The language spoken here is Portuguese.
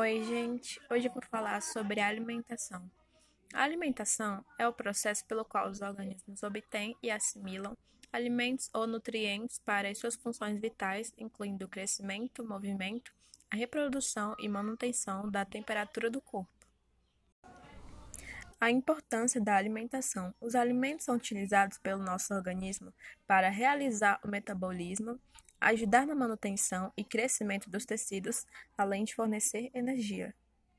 Oi, gente! Hoje eu vou falar sobre alimentação. A alimentação é o processo pelo qual os organismos obtêm e assimilam alimentos ou nutrientes para as suas funções vitais, incluindo o crescimento, movimento, a reprodução e manutenção da temperatura do corpo. A importância da alimentação. Os alimentos são utilizados pelo nosso organismo para realizar o metabolismo, ajudar na manutenção e crescimento dos tecidos, além de fornecer energia.